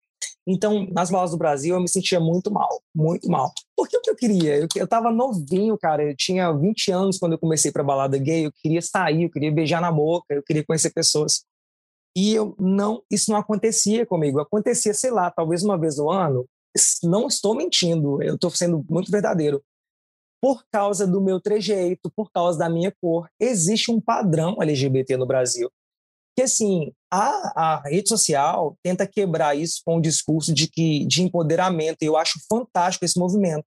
então, nas balas do Brasil, eu me sentia muito mal, muito mal. Porque o que eu queria? Eu, eu tava novinho, cara. Eu tinha 20 anos quando eu comecei pra balada gay. Eu queria sair, eu queria beijar na boca, eu queria conhecer pessoas. E eu não, isso não acontecia comigo. Acontecia, sei lá, talvez uma vez no ano. Não estou mentindo, eu estou sendo muito verdadeiro. Por causa do meu trejeito, por causa da minha cor, existe um padrão LGBT no Brasil que assim a, a, rede social tenta quebrar isso com o discurso de que de empoderamento. E eu acho fantástico esse movimento,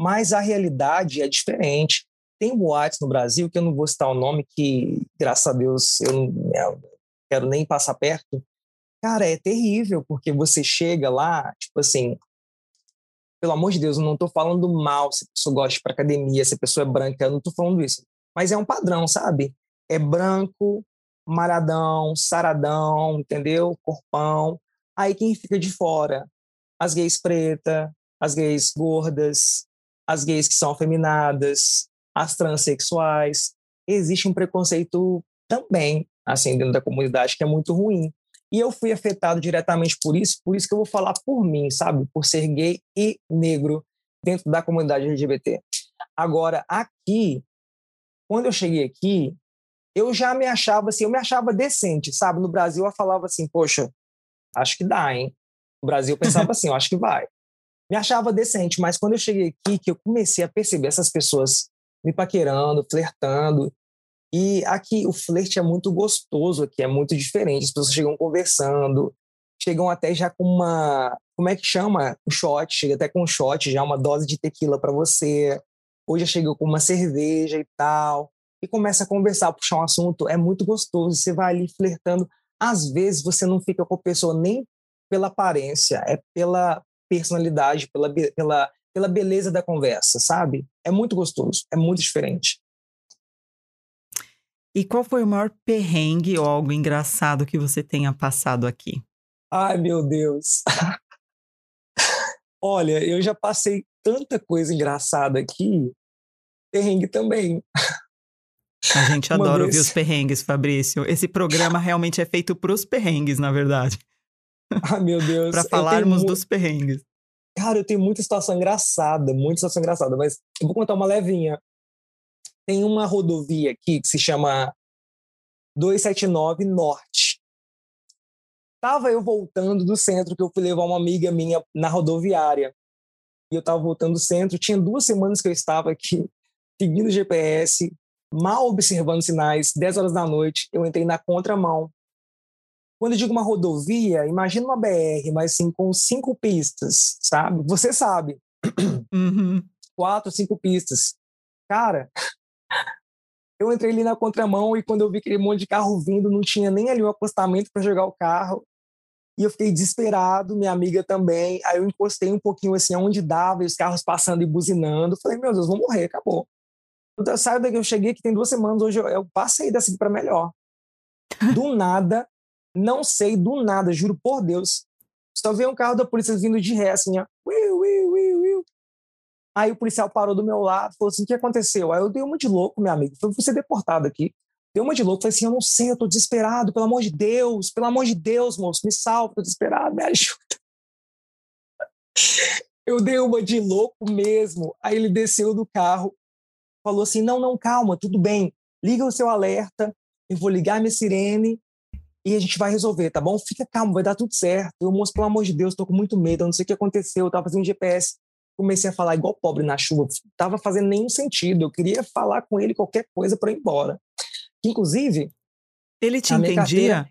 mas a realidade é diferente. Tem boates no Brasil que eu não vou citar o nome, que graças a Deus eu não, eu não quero nem passar perto. Cara, é terrível porque você chega lá, tipo assim, pelo amor de Deus, eu não estou falando mal se a pessoa gosta para academia, se a pessoa é branca, eu não estou falando isso. Mas é um padrão, sabe? É branco, maradão, saradão, entendeu? Corpão. Aí quem fica de fora? As gays pretas, as gays gordas, as gays que são afeminadas, as transexuais. Existe um preconceito também, assim, dentro da comunidade, que é muito ruim. E eu fui afetado diretamente por isso, por isso que eu vou falar por mim, sabe? Por ser gay e negro dentro da comunidade LGBT. Agora, aqui, quando eu cheguei aqui, eu já me achava assim, eu me achava decente, sabe? No Brasil eu falava assim, poxa, acho que dá, hein? No Brasil eu pensava assim, eu acho que vai. Me achava decente, mas quando eu cheguei aqui, que eu comecei a perceber essas pessoas me paquerando, flertando, e aqui o flerte é muito gostoso, aqui é muito diferente, as pessoas chegam conversando, chegam até já com uma, como é que chama? Um shot, chega até com um shot, já uma dose de tequila para você, ou já chegou com uma cerveja e tal e começa a conversar, puxar um assunto, é muito gostoso. Você vai ali flertando. Às vezes você não fica com a pessoa nem pela aparência, é pela personalidade, pela, pela, pela beleza da conversa, sabe? É muito gostoso, é muito diferente. E qual foi o maior perrengue ou algo engraçado que você tenha passado aqui? Ai, meu Deus. Olha, eu já passei tanta coisa engraçada aqui, perrengue também. A gente adora ouvir os perrengues, Fabrício. Esse programa realmente é feito para os perrengues, na verdade. Ai, meu Deus. para falarmos dos perrengues. Cara, eu tenho muita situação engraçada, muita situação engraçada, mas eu vou contar uma levinha. Tem uma rodovia aqui que se chama 279 Norte. Tava eu voltando do centro, que eu fui levar uma amiga minha na rodoviária. E eu tava voltando do centro, tinha duas semanas que eu estava aqui, seguindo o GPS, mal observando sinais, 10 horas da noite, eu entrei na contramão. Quando eu digo uma rodovia, imagina uma BR, mas assim, com cinco pistas, sabe? Você sabe. Uhum. Quatro, cinco pistas. Cara, eu entrei ali na contramão e quando eu vi aquele monte de carro vindo, não tinha nem ali um acostamento para jogar o carro. E eu fiquei desesperado, minha amiga também. Aí eu encostei um pouquinho assim onde dava, e os carros passando e buzinando. Falei, meu Deus, vou morrer, acabou. Eu saio daqui, eu cheguei aqui tem duas semanas, hoje eu, eu passei dessa para melhor. Do nada, não sei, do nada, juro por Deus. Só veio um carro da polícia vindo de ré, assim, ó. Uiu. Aí o policial parou do meu lado, falou assim: o que aconteceu? Aí eu dei uma de louco, meu amigo. Foi você deportado aqui. Deu uma de louco, falei assim: eu não sei, eu tô desesperado, pelo amor de Deus, pelo amor de Deus, moço, me salva, tô desesperado, me ajuda. Eu dei uma de louco mesmo. Aí ele desceu do carro, falou assim: não, não, calma, tudo bem, liga o seu alerta, eu vou ligar minha sirene e a gente vai resolver, tá bom? Fica calmo, vai dar tudo certo. Eu, moço, pelo amor de Deus, tô com muito medo, eu não sei o que aconteceu, eu tava fazendo GPS. Comecei a falar igual pobre na chuva, tava fazendo nenhum sentido. Eu queria falar com ele qualquer coisa para ir embora. Inclusive. Ele te entendia? Carteira,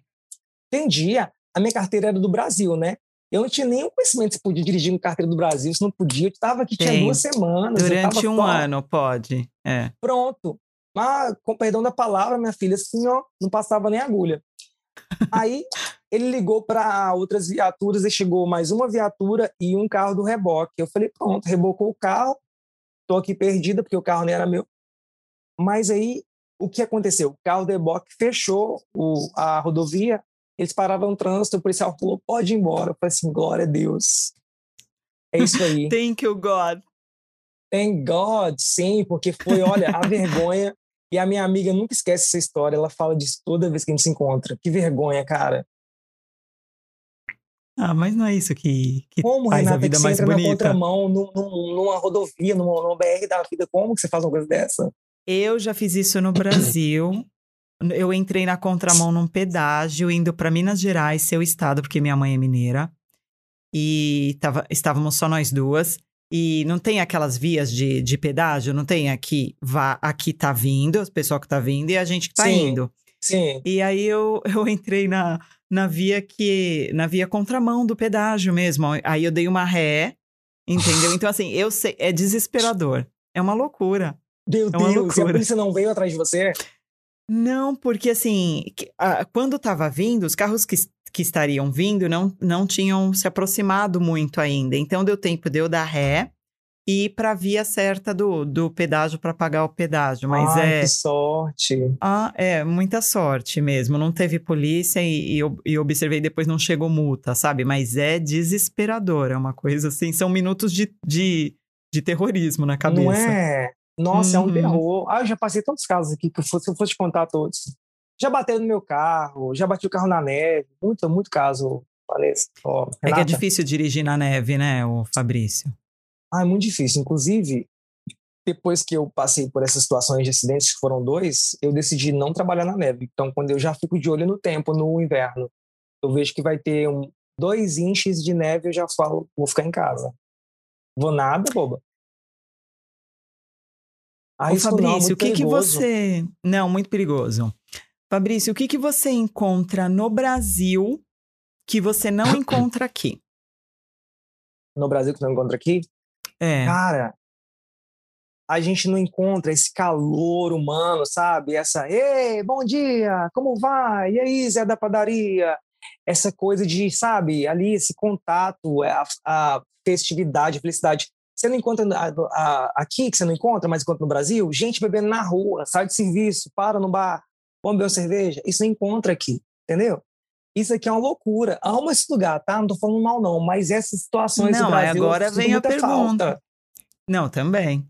entendia. A minha carteira era do Brasil, né? Eu não tinha nenhum conhecimento se podia dirigir com carteira do Brasil, se não podia. Eu estava aqui, tinha duas semanas. Durante um ano, pode. É. Pronto. Mas, com perdão da palavra, minha filha, assim, ó, não passava nem agulha. Aí ele ligou para outras viaturas e chegou mais uma viatura e um carro do reboque. Eu falei, pronto, rebocou o carro, tô aqui perdida porque o carro nem era meu. Mas aí o que aconteceu? O carro do reboque fechou o, a rodovia, eles paravam o trânsito, o policial falou, pode ir embora. Eu falei assim, glória a Deus. É isso aí. Thank you, God. Thank God, sim, porque foi, olha, a vergonha e a minha amiga nunca esquece essa história, ela fala disso toda vez que a gente se encontra. Que vergonha, cara. Ah, mas não é isso que, que como, faz Renata, a vida que mais bonita. Na contramão, num, numa rodovia, numa, numa BR da vida, como que você faz uma coisa dessa? Eu já fiz isso no Brasil. Eu entrei na contramão num pedágio, indo para Minas Gerais, seu estado, porque minha mãe é mineira. E tava, estávamos só nós duas. E não tem aquelas vias de, de pedágio, não tem aqui, vá, aqui tá vindo, o pessoal que tá vindo e a gente que tá sim, indo. Sim. E aí eu, eu entrei na, na via que. na via contramão do pedágio mesmo. Aí eu dei uma ré, entendeu? Então, assim, eu sei, é desesperador. É uma loucura. Meu é Deus, loucura. a polícia não veio atrás de você? Não, porque assim, quando tava vindo, os carros que que estariam vindo não, não tinham se aproximado muito ainda. Então deu tempo de eu dar ré e ir para a via certa do, do pedágio para pagar o pedágio. Mas Ai, é. Que sorte! Ah, é, muita sorte mesmo. Não teve polícia e, e, e observei depois não chegou multa, sabe? Mas é desesperador. É uma coisa assim, são minutos de, de, de terrorismo na cabeça. Não é? Nossa, uhum. é um uhum. terror. Ah, eu já passei tantos casos aqui que eu fosse, eu fosse contar todos. Já bateu no meu carro, já bati o carro na neve, muito, muito caso, Vanessa. Oh, é que é difícil dirigir na neve, né, o Fabrício? Ah, é muito difícil. Inclusive, depois que eu passei por essas situações de acidentes, que foram dois, eu decidi não trabalhar na neve. Então, quando eu já fico de olho no tempo, no inverno, eu vejo que vai ter um, dois inches de neve, eu já falo, vou ficar em casa. Vou nada, boba. Ah, Ô, Fabrício, o que, que você. Não, muito perigoso. Fabrício, o que, que você encontra no Brasil que você não encontra aqui? No Brasil que não encontra aqui? É. Cara, a gente não encontra esse calor humano, sabe? Essa, ei, bom dia, como vai? E aí, Zé da padaria? Essa coisa de, sabe, ali esse contato, a, a festividade, a felicidade. Você não encontra a, a, aqui, que você não encontra, mas encontra no Brasil? Gente bebendo na rua, sai de serviço, para no bar, Vamos beber uma cerveja? Isso não encontra aqui, entendeu? Isso aqui é uma loucura. Amo esse lugar, tá? Não tô falando mal, não, mas essas situações não, do Brasil. Agora vem a pergunta. Falta. Não, também.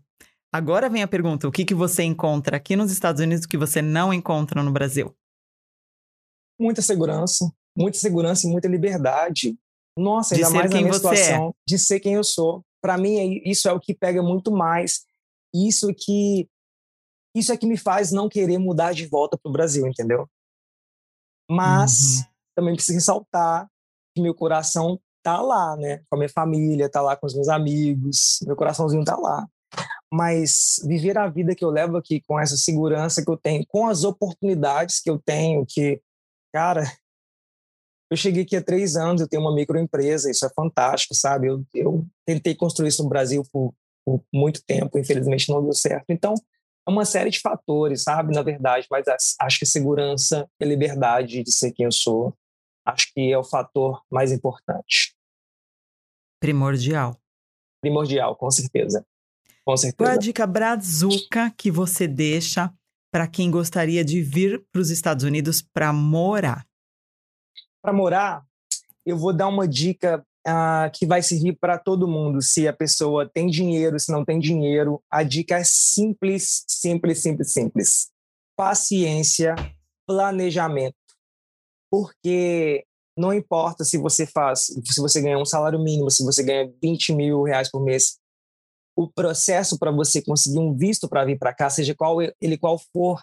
Agora vem a pergunta: o que, que você encontra aqui nos Estados Unidos que você não encontra no Brasil? Muita segurança, muita segurança e muita liberdade. Nossa, ainda mais na minha é. situação é. de ser quem eu sou. Para mim, é isso é o que pega muito mais. Isso que isso é que me faz não querer mudar de volta para o Brasil, entendeu? Mas uhum. também preciso ressaltar que meu coração tá lá, né? Com a minha família, tá lá com os meus amigos, meu coraçãozinho tá lá. Mas viver a vida que eu levo aqui com essa segurança que eu tenho, com as oportunidades que eu tenho, que, cara, eu cheguei aqui há três anos, eu tenho uma microempresa, isso é fantástico, sabe? Eu, eu tentei construir isso no Brasil por, por muito tempo, infelizmente não deu certo. Então, é uma série de fatores, sabe? Na verdade, mas acho que segurança e liberdade de ser quem eu sou, acho que é o fator mais importante. Primordial. Primordial, com certeza. Com certeza. Qual é a dica brazuca que você deixa para quem gostaria de vir para os Estados Unidos para morar? Para morar, eu vou dar uma dica uh, que vai servir para todo mundo. Se a pessoa tem dinheiro, se não tem dinheiro, a dica é simples, simples, simples, simples. Paciência, planejamento. Porque não importa se você faz, se você ganha um salário mínimo, se você ganha 20 mil reais por mês, o processo para você conseguir um visto para vir para cá, seja qual ele qual for,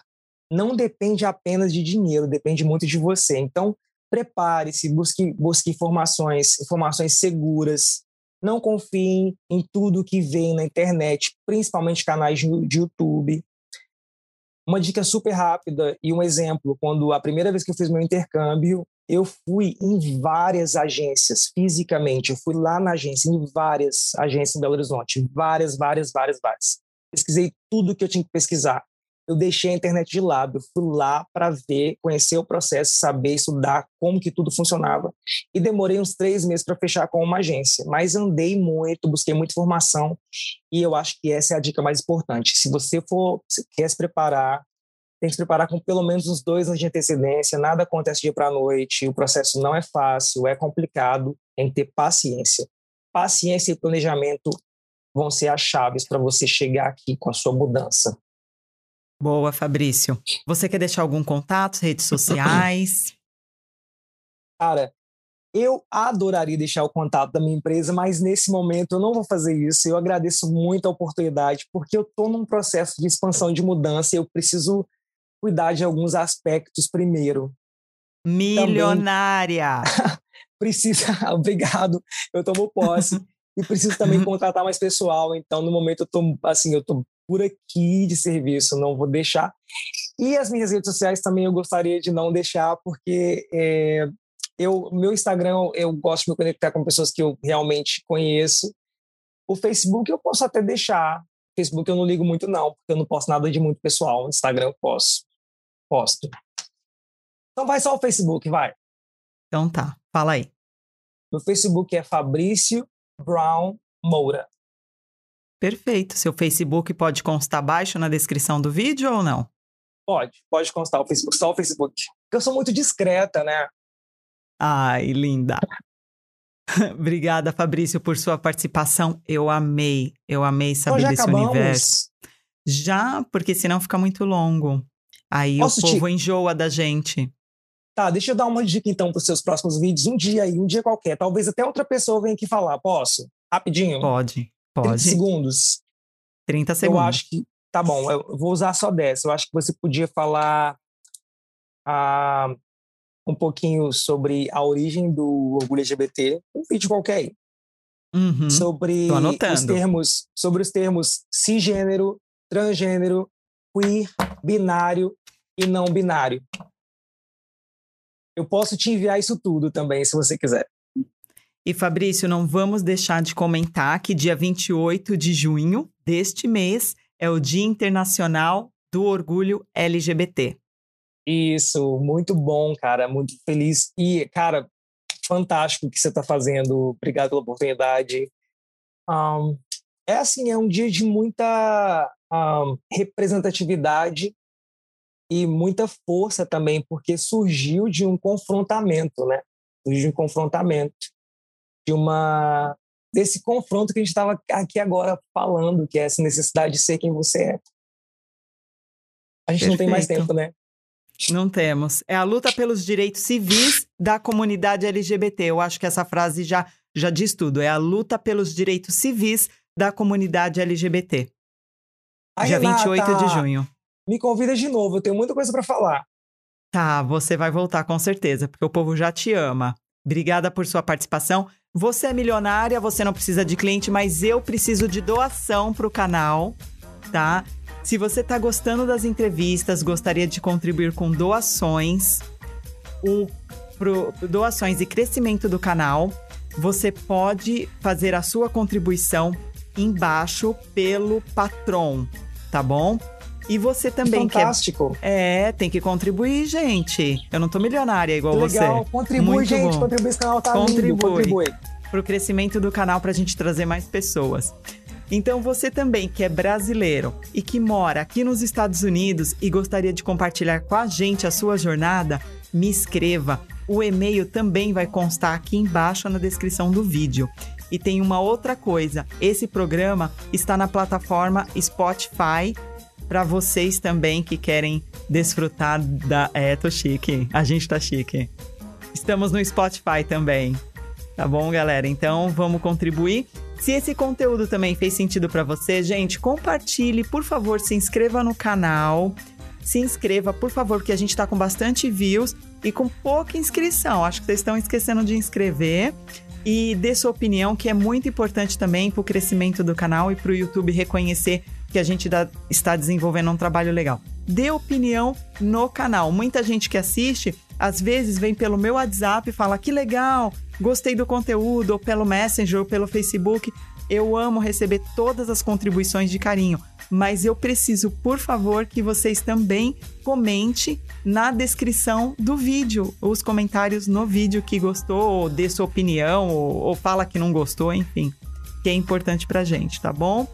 não depende apenas de dinheiro, depende muito de você. Então, prepare-se, busque, busque informações, informações seguras. Não confie em tudo que vem na internet, principalmente canais de YouTube. Uma dica super rápida e um exemplo: quando a primeira vez que eu fiz meu intercâmbio, eu fui em várias agências fisicamente. Eu fui lá na agência, em várias agências em Belo Horizonte, várias, várias, várias, várias. Pesquisei tudo que eu tinha que pesquisar eu deixei a internet de lado, eu fui lá para ver, conhecer o processo, saber, estudar como que tudo funcionava. E demorei uns três meses para fechar com uma agência, mas andei muito, busquei muita informação e eu acho que essa é a dica mais importante. Se você for, se quer se preparar, tem que se preparar com pelo menos uns dois anos de antecedência, nada acontece dia para noite, o processo não é fácil, é complicado, tem que ter paciência. Paciência e planejamento vão ser as chaves para você chegar aqui com a sua mudança. Boa, Fabrício. Você quer deixar algum contato, redes sociais? Cara, eu adoraria deixar o contato da minha empresa, mas nesse momento eu não vou fazer isso. Eu agradeço muito a oportunidade, porque eu estou num processo de expansão, de mudança, e eu preciso cuidar de alguns aspectos primeiro. Milionária! precisa, obrigado, eu tomo posse. e preciso também contratar mais pessoal, então no momento eu tô assim, eu tô por aqui de serviço, não vou deixar. E as minhas redes sociais também eu gostaria de não deixar, porque é, eu, meu Instagram eu gosto de me conectar com pessoas que eu realmente conheço. O Facebook eu posso até deixar. O Facebook eu não ligo muito não, porque eu não posto nada de muito pessoal. No Instagram eu posso. Posto. Então vai só o Facebook, vai. Então tá, fala aí. Meu Facebook é Fabrício Brown Moura. Perfeito. Seu Facebook pode constar abaixo na descrição do vídeo ou não? Pode, pode constar o Facebook, só o Facebook. Porque eu sou muito discreta, né? Ai, linda. Obrigada, Fabrício, por sua participação. Eu amei, eu amei saber então, desse acabamos? universo. Já, porque senão fica muito longo. Aí Posso o povo te... enjoa da gente. Tá, deixa eu dar uma dica então para os seus próximos vídeos. Um dia aí, um dia qualquer. Talvez até outra pessoa venha aqui falar. Posso? Rapidinho? Pode. Pode. 30 segundos. 30 segundos. Eu acho que. Tá bom, eu vou usar só 10. Eu acho que você podia falar ah, um pouquinho sobre a origem do orgulho LGBT, um vídeo qualquer aí. Uhum. Sobre os termos, sobre os termos cisgênero, transgênero, queer, binário e não binário. Eu posso te enviar isso tudo também, se você quiser. E Fabrício, não vamos deixar de comentar que dia 28 de junho deste mês é o Dia Internacional do Orgulho LGBT. Isso, muito bom, cara, muito feliz. E, cara, fantástico o que você está fazendo. Obrigado pela oportunidade. Um, é assim, é um dia de muita um, representatividade e muita força também, porque surgiu de um confrontamento, né? Surgiu de um confrontamento, de uma desse confronto que a gente estava aqui agora falando, que é essa necessidade de ser quem você é. A gente Perfeito. não tem mais tempo, né? Não temos. É a luta pelos direitos civis da comunidade LGBT. Eu acho que essa frase já, já diz tudo. É a luta pelos direitos civis da comunidade LGBT. Ai, dia Renata, 28 de junho. Me convida de novo, eu tenho muita coisa para falar. Tá, você vai voltar com certeza, porque o povo já te ama. Obrigada por sua participação. Você é milionária, você não precisa de cliente, mas eu preciso de doação para o canal, tá? Se você está gostando das entrevistas, gostaria de contribuir com doações, o, pro, doações e crescimento do canal, você pode fazer a sua contribuição embaixo pelo Patron, tá bom? E você também Fantástico. quer. É, tem que contribuir, gente. Eu não tô milionária igual Legal. você. Legal, contribui, Muito gente. Bom. Contribui, esse canal tá contribui. lindo. Contribui. Pro crescimento do canal pra gente trazer mais pessoas. Então, você também que é brasileiro e que mora aqui nos Estados Unidos e gostaria de compartilhar com a gente a sua jornada, me escreva. O e-mail também vai constar aqui embaixo na descrição do vídeo. E tem uma outra coisa: esse programa está na plataforma Spotify para vocês também que querem desfrutar da. É, tô chique. A gente tá chique. Estamos no Spotify também. Tá bom, galera? Então vamos contribuir. Se esse conteúdo também fez sentido para você, gente, compartilhe, por favor, se inscreva no canal. Se inscreva, por favor, porque a gente está com bastante views e com pouca inscrição. Acho que vocês estão esquecendo de inscrever. E dê sua opinião, que é muito importante também para o crescimento do canal e para o YouTube reconhecer que a gente dá, está desenvolvendo um trabalho legal. Dê opinião no canal. Muita gente que assiste, às vezes vem pelo meu WhatsApp e fala que legal, gostei do conteúdo, ou pelo Messenger, ou pelo Facebook. Eu amo receber todas as contribuições de carinho, mas eu preciso, por favor, que vocês também comente na descrição do vídeo, os comentários no vídeo que gostou, ou dê sua opinião, ou, ou fala que não gostou, enfim, que é importante pra gente, tá bom?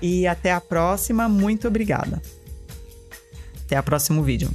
E até a próxima. Muito obrigada. Até o próximo vídeo.